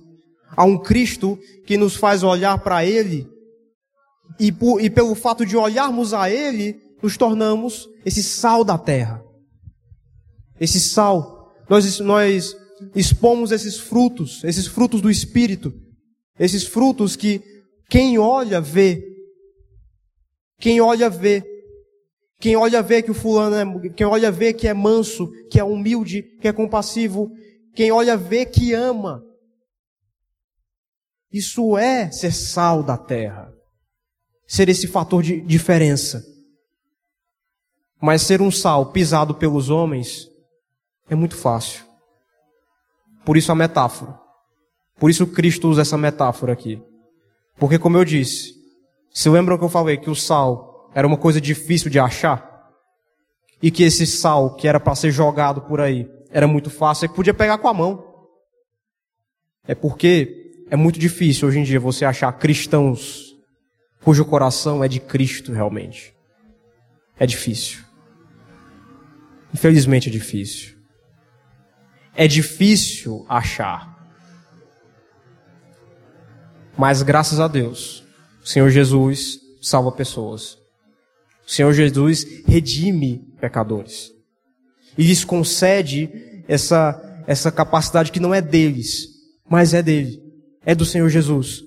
[SPEAKER 7] A um Cristo que nos faz olhar para Ele. E, por, e pelo fato de olharmos a Ele, nos tornamos esse sal da terra esse sal. Nós, nós expomos esses frutos, esses frutos do Espírito, esses frutos que quem olha vê. Quem olha vê. Quem olha vê que o fulano é, quem olha vê que é manso, que é humilde, que é compassivo, quem olha vê que ama. Isso é ser sal da terra. Ser esse fator de diferença. Mas ser um sal pisado pelos homens é muito fácil. Por isso a metáfora. Por isso Cristo usa essa metáfora aqui. Porque, como eu disse, se lembram que eu falei que o sal era uma coisa difícil de achar? E que esse sal que era para ser jogado por aí era muito fácil, e podia pegar com a mão. É porque é muito difícil hoje em dia você achar cristãos cujo coração é de Cristo realmente. É difícil. Infelizmente é difícil. É difícil achar. Mas graças a Deus, o Senhor Jesus salva pessoas. O Senhor Jesus redime pecadores. E lhes concede essa, essa capacidade que não é deles, mas é dele. É do Senhor Jesus.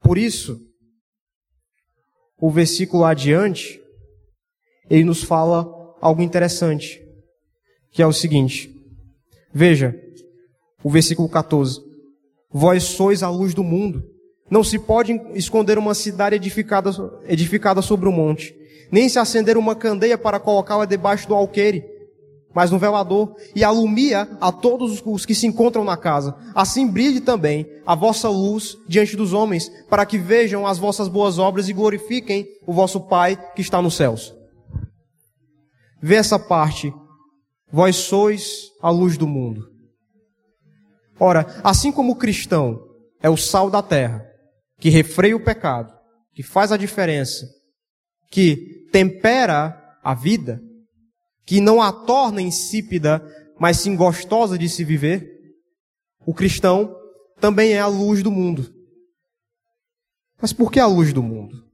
[SPEAKER 7] Por isso, o versículo adiante, ele nos fala algo interessante, que é o seguinte. Veja, o versículo 14. Vós sois a luz do mundo. Não se pode esconder uma cidade edificada, edificada sobre um monte, nem se acender uma candeia para colocá-la debaixo do alqueire, mas no velador, e alumia a todos os que se encontram na casa. Assim brilhe também a vossa luz diante dos homens, para que vejam as vossas boas obras e glorifiquem o vosso Pai que está nos céus. Vê essa parte. Vós sois a luz do mundo. Ora, assim como o cristão é o sal da terra, que refreia o pecado, que faz a diferença, que tempera a vida, que não a torna insípida, mas sim gostosa de se viver, o cristão também é a luz do mundo. Mas por que a luz do mundo?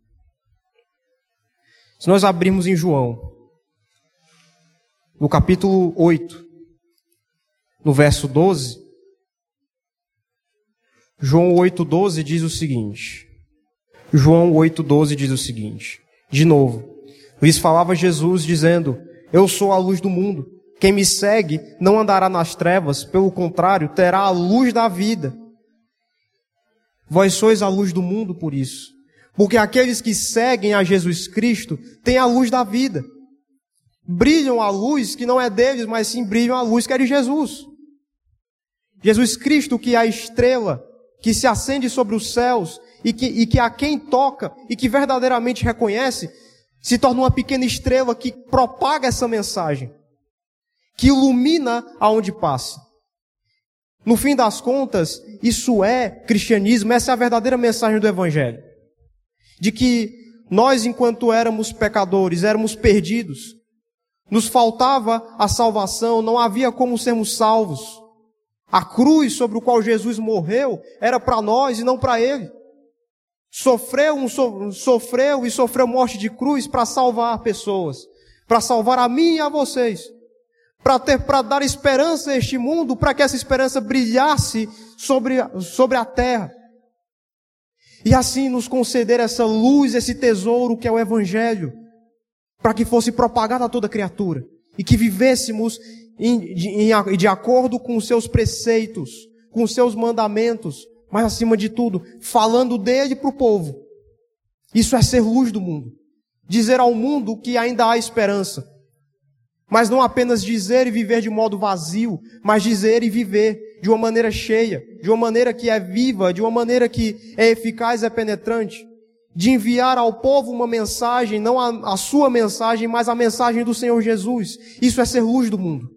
[SPEAKER 7] Se nós abrirmos em João, no capítulo 8, no verso 12, João 8,12 diz o seguinte. João 8,12 diz o seguinte. De novo, lhes falava Jesus dizendo: Eu sou a luz do mundo. Quem me segue não andará nas trevas, pelo contrário, terá a luz da vida. Vós sois a luz do mundo por isso. Porque aqueles que seguem a Jesus Cristo têm a luz da vida. Brilham a luz que não é deles, mas sim brilham a luz que é de Jesus. Jesus Cristo, que é a estrela que se acende sobre os céus e que, e que a quem toca e que verdadeiramente reconhece, se torna uma pequena estrela que propaga essa mensagem, que ilumina aonde passa. No fim das contas, isso é cristianismo, essa é a verdadeira mensagem do Evangelho. De que nós, enquanto éramos pecadores, éramos perdidos, nos faltava a salvação, não havia como sermos salvos. A cruz sobre o qual Jesus morreu era para nós e não para ele. Sofreu, um, so, sofreu e sofreu morte de cruz para salvar pessoas, para salvar a mim e a vocês, para ter, para dar esperança a este mundo, para que essa esperança brilhasse sobre, sobre a terra. E assim nos conceder essa luz, esse tesouro que é o Evangelho, para que fosse propagado a toda criatura e que vivêssemos de, de acordo com os seus preceitos, com os seus mandamentos, mas acima de tudo, falando dele para o povo. Isso é ser luz do mundo. Dizer ao mundo que ainda há esperança. Mas não apenas dizer e viver de modo vazio, mas dizer e viver de uma maneira cheia, de uma maneira que é viva, de uma maneira que é eficaz e é penetrante. De enviar ao povo uma mensagem, não a, a sua mensagem, mas a mensagem do Senhor Jesus. Isso é ser luz do mundo.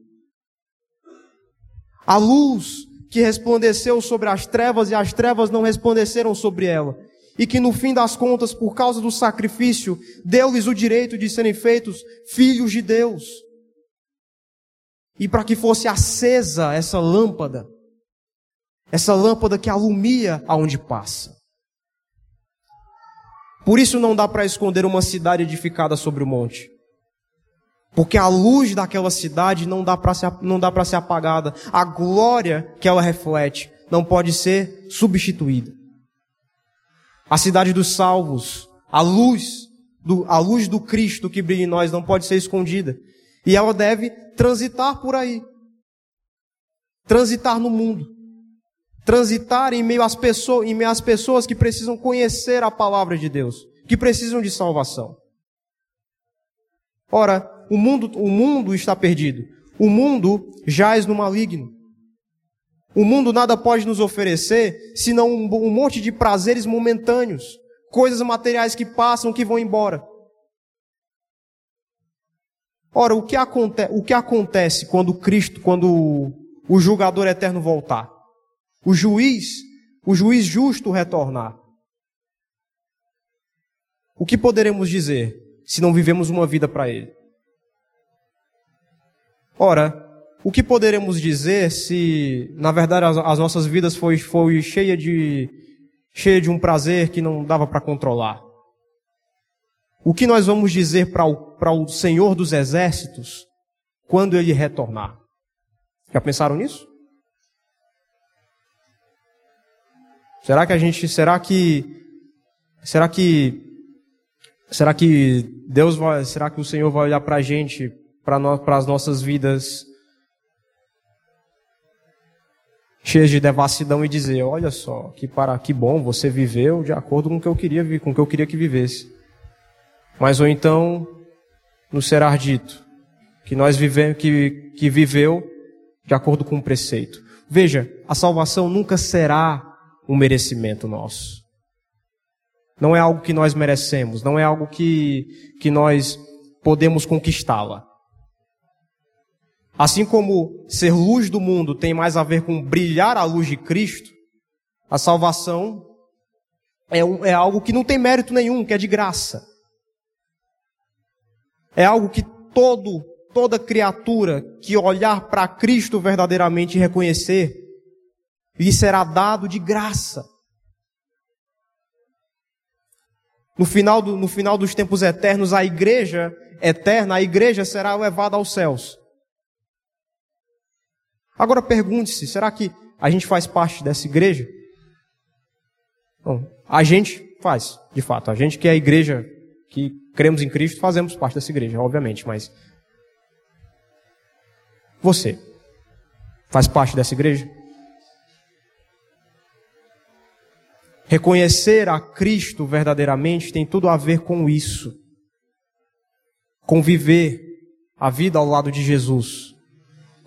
[SPEAKER 7] A luz que resplandeceu sobre as trevas e as trevas não resplandeceram sobre ela. E que no fim das contas, por causa do sacrifício, deu-lhes o direito de serem feitos filhos de Deus. E para que fosse acesa essa lâmpada, essa lâmpada que alumia aonde passa. Por isso não dá para esconder uma cidade edificada sobre o monte. Porque a luz daquela cidade não dá para ser, não dá para ser apagada. A glória que ela reflete não pode ser substituída. A cidade dos salvos, a luz do, a luz do Cristo que brilha em nós não pode ser escondida. E ela deve transitar por aí. Transitar no mundo. Transitar em meio às pessoas, em meio às pessoas que precisam conhecer a palavra de Deus, que precisam de salvação. Ora, o mundo, o mundo está perdido. O mundo jaz no maligno. O mundo nada pode nos oferecer senão um, um monte de prazeres momentâneos, coisas materiais que passam, que vão embora. Ora, o que, aconte, o que acontece quando Cristo, quando o, o julgador eterno voltar? O juiz, o juiz justo retornar. O que poderemos dizer se não vivemos uma vida para ele? Ora, o que poderemos dizer se, na verdade, as, as nossas vidas foi, foi cheia de cheia de um prazer que não dava para controlar? O que nós vamos dizer para o, para o Senhor dos Exércitos quando ele retornar? Já pensaram nisso? Será que a gente, será que, será que, será que Deus vai, será que o Senhor vai olhar para a gente para as nossas vidas cheias de devassidão e dizer: Olha só, que, para, que bom, você viveu de acordo com o que eu queria, com o que eu queria que vivesse. Mas ou então nos será dito que nós vivemos, que, que viveu de acordo com o preceito. Veja, a salvação nunca será um merecimento nosso. Não é algo que nós merecemos, não é algo que, que nós podemos conquistá-la. Assim como ser luz do mundo tem mais a ver com brilhar a luz de Cristo, a salvação é, um, é algo que não tem mérito nenhum, que é de graça. É algo que todo, toda criatura que olhar para Cristo verdadeiramente e reconhecer, lhe será dado de graça. No final, do, no final dos tempos eternos, a igreja eterna, a igreja será levada aos céus. Agora pergunte-se: será que a gente faz parte dessa igreja? Bom, a gente faz, de fato. A gente que é a igreja que cremos em Cristo, fazemos parte dessa igreja, obviamente, mas. Você faz parte dessa igreja? Reconhecer a Cristo verdadeiramente tem tudo a ver com isso. Conviver a vida ao lado de Jesus.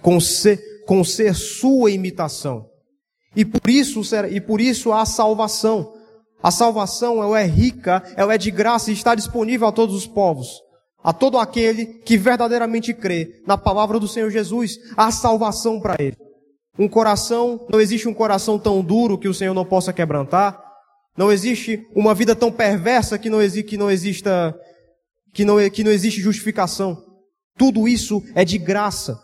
[SPEAKER 7] Com ser, com ser sua imitação. E por isso, e por isso há salvação. A salvação ela é rica, ela é de graça e está disponível a todos os povos. A todo aquele que verdadeiramente crê na palavra do Senhor Jesus, há salvação para ele. Um coração, não existe um coração tão duro que o Senhor não possa quebrantar. Não existe uma vida tão perversa que não, exi, que não exista, que não, que não existe justificação. Tudo isso é de graça.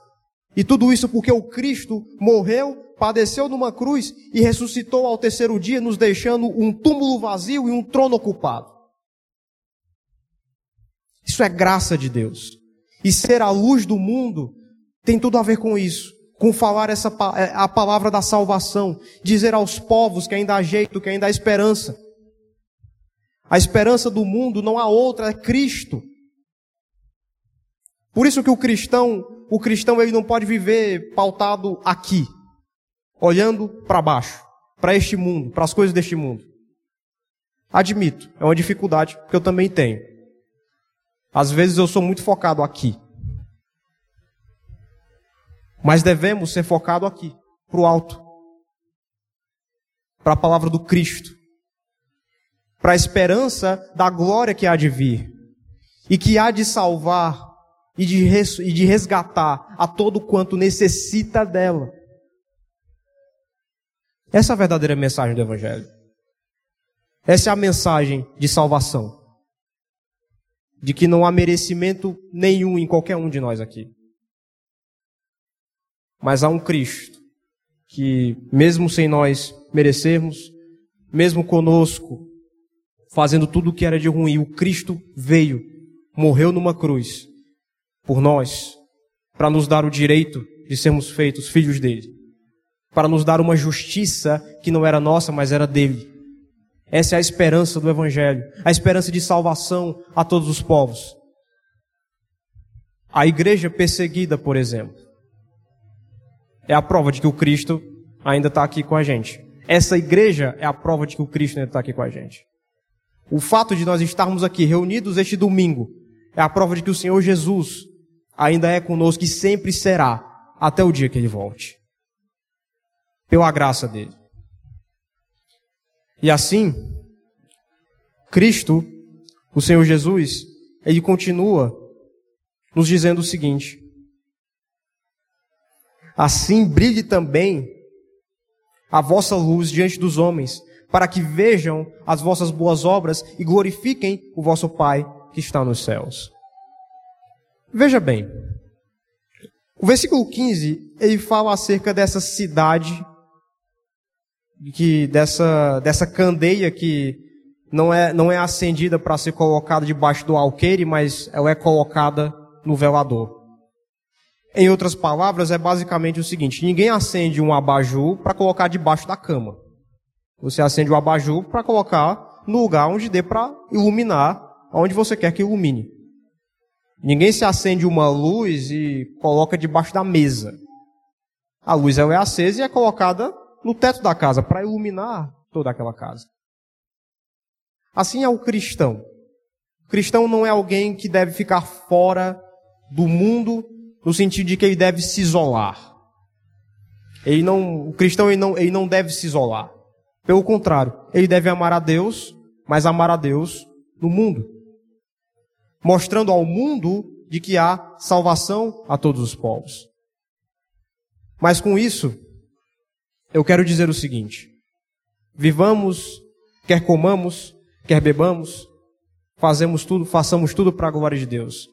[SPEAKER 7] E tudo isso porque o Cristo morreu, padeceu numa cruz e ressuscitou ao terceiro dia, nos deixando um túmulo vazio e um trono ocupado. Isso é graça de Deus. E ser a luz do mundo tem tudo a ver com isso. Com falar essa, é, a palavra da salvação. Dizer aos povos que ainda há jeito, que ainda há esperança. A esperança do mundo não há outra, é Cristo. Por isso que o cristão o cristão ele não pode viver pautado aqui, olhando para baixo, para este mundo, para as coisas deste mundo. Admito, é uma dificuldade que eu também tenho. Às vezes eu sou muito focado aqui. Mas devemos ser focados aqui, para o alto. Para a palavra do Cristo. Para a esperança da glória que há de vir. E que há de salvar e e de resgatar a todo quanto necessita dela. Essa é a verdadeira mensagem do Evangelho. Essa é a mensagem de salvação. De que não há merecimento nenhum em qualquer um de nós aqui. Mas há um Cristo que, mesmo sem nós merecermos, mesmo conosco, fazendo tudo o que era de ruim, o Cristo veio, morreu numa cruz por nós, para nos dar o direito de sermos feitos filhos dele, para nos dar uma justiça que não era nossa, mas era dele. Essa é a esperança do Evangelho, a esperança de salvação a todos os povos. A igreja perseguida, por exemplo, é a prova de que o Cristo ainda está aqui com a gente. Essa igreja é a prova de que o Cristo ainda está aqui com a gente. O fato de nós estarmos aqui reunidos este domingo é a prova de que o Senhor Jesus ainda é conosco e sempre será até o dia que ele volte. Pela graça dele. E assim, Cristo, o Senhor Jesus, ele continua nos dizendo o seguinte: Assim brilhe também a vossa luz diante dos homens, para que vejam as vossas boas obras e glorifiquem o vosso Pai que está nos céus. Veja bem, o versículo 15, ele fala acerca dessa cidade, que dessa, dessa candeia que não é, não é acendida para ser colocada debaixo do alqueire, mas ela é colocada no velador. Em outras palavras, é basicamente o seguinte: ninguém acende um abajur para colocar debaixo da cama. Você acende o abajur para colocar no lugar onde dê para iluminar, onde você quer que ilumine. Ninguém se acende uma luz e coloca debaixo da mesa. A luz ela é acesa e é colocada no teto da casa para iluminar toda aquela casa. Assim é o cristão. O cristão não é alguém que deve ficar fora do mundo no sentido de que ele deve se isolar. Ele não, o cristão ele não, ele não deve se isolar. Pelo contrário, ele deve amar a Deus, mas amar a Deus no mundo. Mostrando ao mundo de que há salvação a todos os povos. Mas com isso, eu quero dizer o seguinte: vivamos, quer comamos, quer bebamos, fazemos tudo, façamos tudo para a glória de Deus.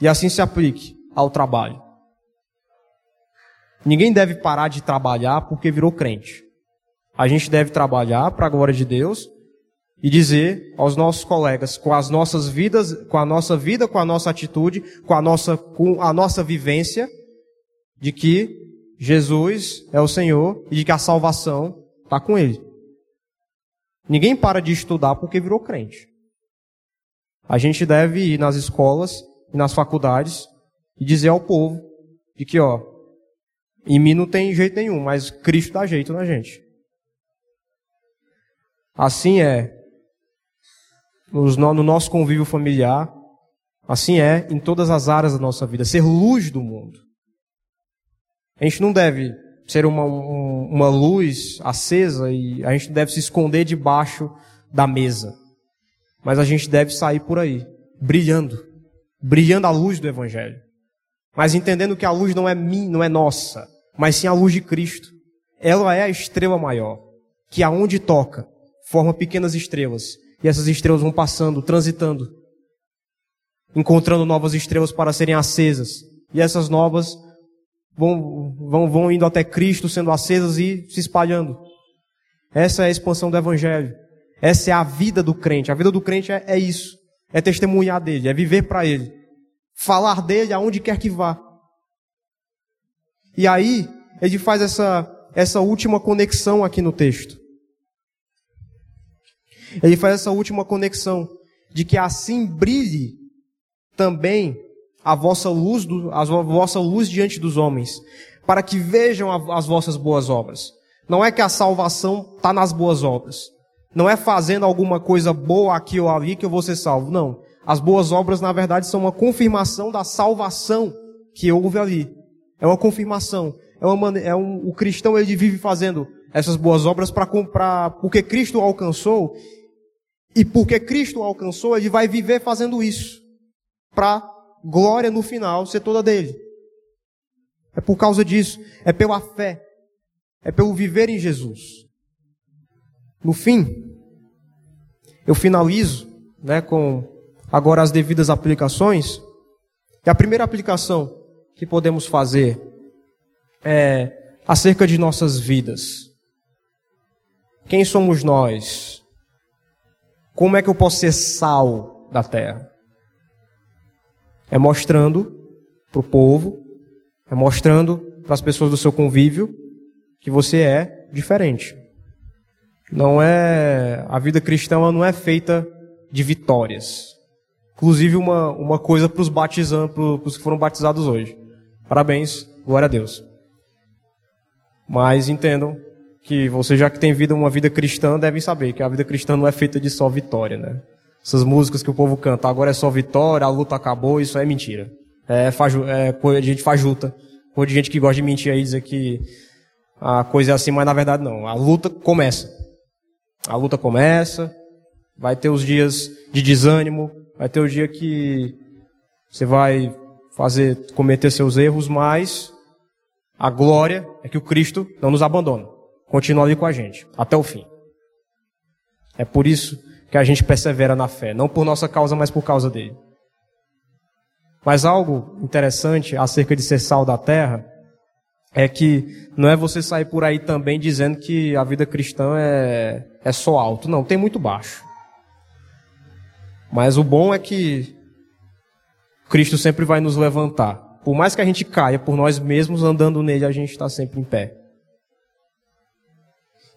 [SPEAKER 7] E assim se aplique ao trabalho. Ninguém deve parar de trabalhar porque virou crente. A gente deve trabalhar para a glória de Deus e dizer aos nossos colegas, com as nossas vidas, com a nossa vida, com a nossa atitude, com a nossa, com a nossa vivência, de que Jesus é o Senhor e de que a salvação está com Ele. Ninguém para de estudar porque virou crente. A gente deve ir nas escolas e nas faculdades e dizer ao povo de que, ó, em mim não tem jeito nenhum, mas Cristo dá jeito na gente. Assim é no nosso convívio familiar, assim é em todas as áreas da nossa vida, ser luz do mundo. A gente não deve ser uma, uma luz acesa e a gente não deve se esconder debaixo da mesa. Mas a gente deve sair por aí, brilhando, brilhando a luz do Evangelho. Mas entendendo que a luz não é minha, não é nossa, mas sim a luz de Cristo. Ela é a estrela maior, que aonde toca, forma pequenas estrelas, e essas estrelas vão passando, transitando, encontrando novas estrelas para serem acesas. E essas novas vão, vão, vão indo até Cristo, sendo acesas e se espalhando. Essa é a expansão do Evangelho. Essa é a vida do crente. A vida do crente é, é isso. É testemunhar dele, é viver para ele falar dele aonde quer que vá. E aí, ele faz essa, essa última conexão aqui no texto. Ele faz essa última conexão de que assim brilhe também a vossa luz, a vossa luz diante dos homens, para que vejam as vossas boas obras. Não é que a salvação está nas boas obras. Não é fazendo alguma coisa boa aqui ou ali que eu vou ser salvo. Não. As boas obras, na verdade, são uma confirmação da salvação que houve ali. É uma confirmação. É uma, é um, o cristão ele vive fazendo essas boas obras para comprar, porque Cristo alcançou, e porque Cristo alcançou, ele vai viver fazendo isso, para glória no final ser toda dele. É por causa disso, é pela fé, é pelo viver em Jesus. No fim, eu finalizo né, com agora as devidas aplicações. E a primeira aplicação que podemos fazer é acerca de nossas vidas. Quem somos nós? Como é que eu posso ser sal da terra? É mostrando para o povo, é mostrando para as pessoas do seu convívio que você é diferente. Não é a vida cristã não é feita de vitórias. Inclusive uma, uma coisa para os batizantes, para os que foram batizados hoje. Parabéns, glória a Deus. Mas entendam que você já que tem vida uma vida cristã devem saber que a vida cristã não é feita de só vitória, né? Essas músicas que o povo canta, agora é só vitória, a luta acabou, isso é mentira. É, faju, é coisa de gente fajuta, coisa de gente que gosta de mentir aí, dizer que a coisa é assim, mas na verdade não. A luta começa. A luta começa, vai ter os dias de desânimo, vai ter o dia que você vai fazer, cometer seus erros, mas a glória é que o Cristo não nos abandona. Continua ali com a gente, até o fim. É por isso que a gente persevera na fé, não por nossa causa, mas por causa dele. Mas algo interessante acerca de ser sal da terra é que não é você sair por aí também dizendo que a vida cristã é, é só alto. Não, tem muito baixo. Mas o bom é que Cristo sempre vai nos levantar. Por mais que a gente caia por nós mesmos, andando nele, a gente está sempre em pé.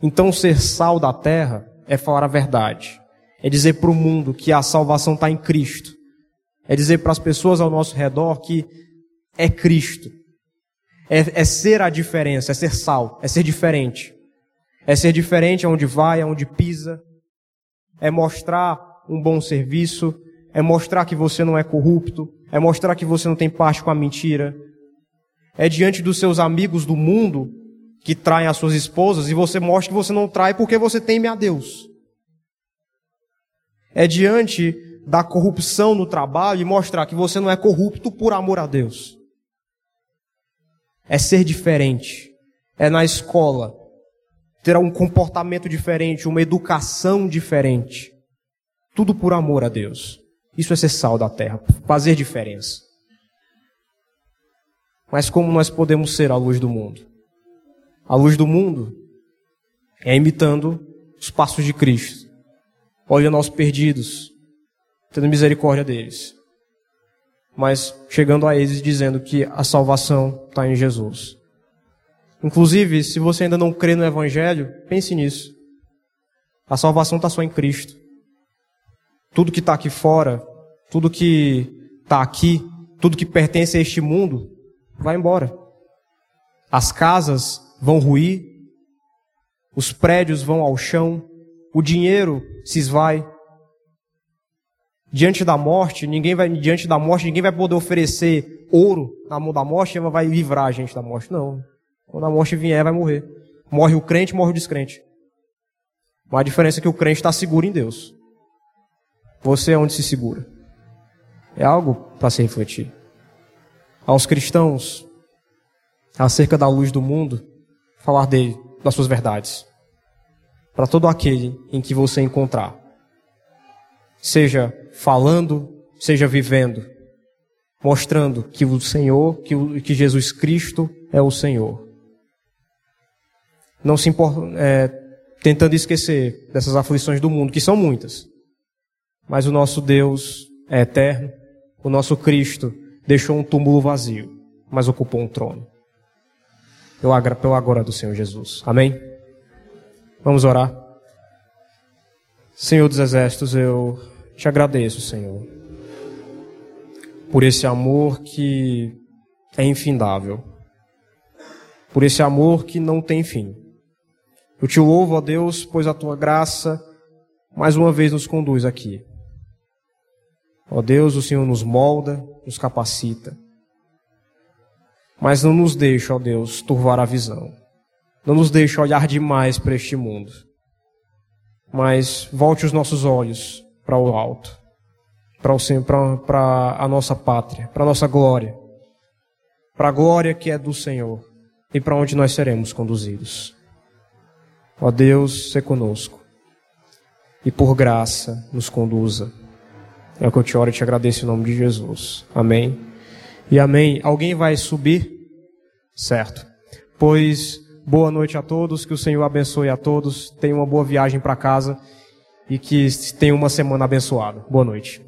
[SPEAKER 7] Então, ser sal da terra é falar a verdade. É dizer para o mundo que a salvação está em Cristo. É dizer para as pessoas ao nosso redor que é Cristo. É, é, ser a diferença, é ser sal, é ser diferente. É ser diferente aonde vai, aonde pisa. É mostrar um bom serviço. É mostrar que você não é corrupto. É mostrar que você não tem parte com a mentira. É diante dos seus amigos do mundo que traem as suas esposas e você mostra que você não trai porque você teme a Deus. É diante da corrupção no trabalho e mostrar que você não é corrupto por amor a Deus. É ser diferente. É na escola ter um comportamento diferente, uma educação diferente. Tudo por amor a Deus. Isso é ser sal da terra, fazer diferença. Mas como nós podemos ser a luz do mundo? A luz do mundo é imitando os passos de Cristo, olhando aos perdidos, tendo misericórdia deles, mas chegando a eles dizendo que a salvação está em Jesus. Inclusive, se você ainda não crê no Evangelho, pense nisso. A salvação está só em Cristo. Tudo que está aqui fora, tudo que está aqui, tudo que pertence a este mundo, vai embora. As casas vão ruir, os prédios vão ao chão, o dinheiro se esvai. Diante da morte, ninguém vai diante da morte, ninguém vai poder oferecer ouro na mão da morte, ela vai livrar a gente da morte. Não. Quando a morte vier, vai morrer. Morre o crente, morre o descrente. Mas a diferença é que o crente está seguro em Deus. Você é onde se segura. É algo para se refletir. Aos cristãos, acerca da luz do mundo, falar dele, das suas verdades. Para todo aquele em que você encontrar. Seja falando, seja vivendo, mostrando que o Senhor, que, o, que Jesus Cristo é o Senhor. Não se é, tentando esquecer dessas aflições do mundo, que são muitas. Mas o nosso Deus é eterno, o nosso Cristo deixou um túmulo vazio, mas ocupou um trono pelo agora do Senhor Jesus. Amém? Vamos orar. Senhor dos Exércitos, eu te agradeço, Senhor, por esse amor que é infindável, por esse amor que não tem fim. Eu te louvo, ó Deus, pois a tua graça mais uma vez nos conduz aqui. Ó Deus, o Senhor nos molda, nos capacita. Mas não nos deixe, ó Deus, turvar a visão. Não nos deixe olhar demais para este mundo. Mas volte os nossos olhos para o alto, para, o, para a nossa pátria, para a nossa glória, para a glória que é do Senhor e para onde nós seremos conduzidos. Ó Deus, se conosco e por graça nos conduza. É o que eu te oro e te agradeço em nome de Jesus. Amém e amém. Alguém vai subir? Certo. Pois boa noite a todos, que o Senhor abençoe a todos, tenha uma boa viagem para casa e que tenha uma semana abençoada. Boa noite.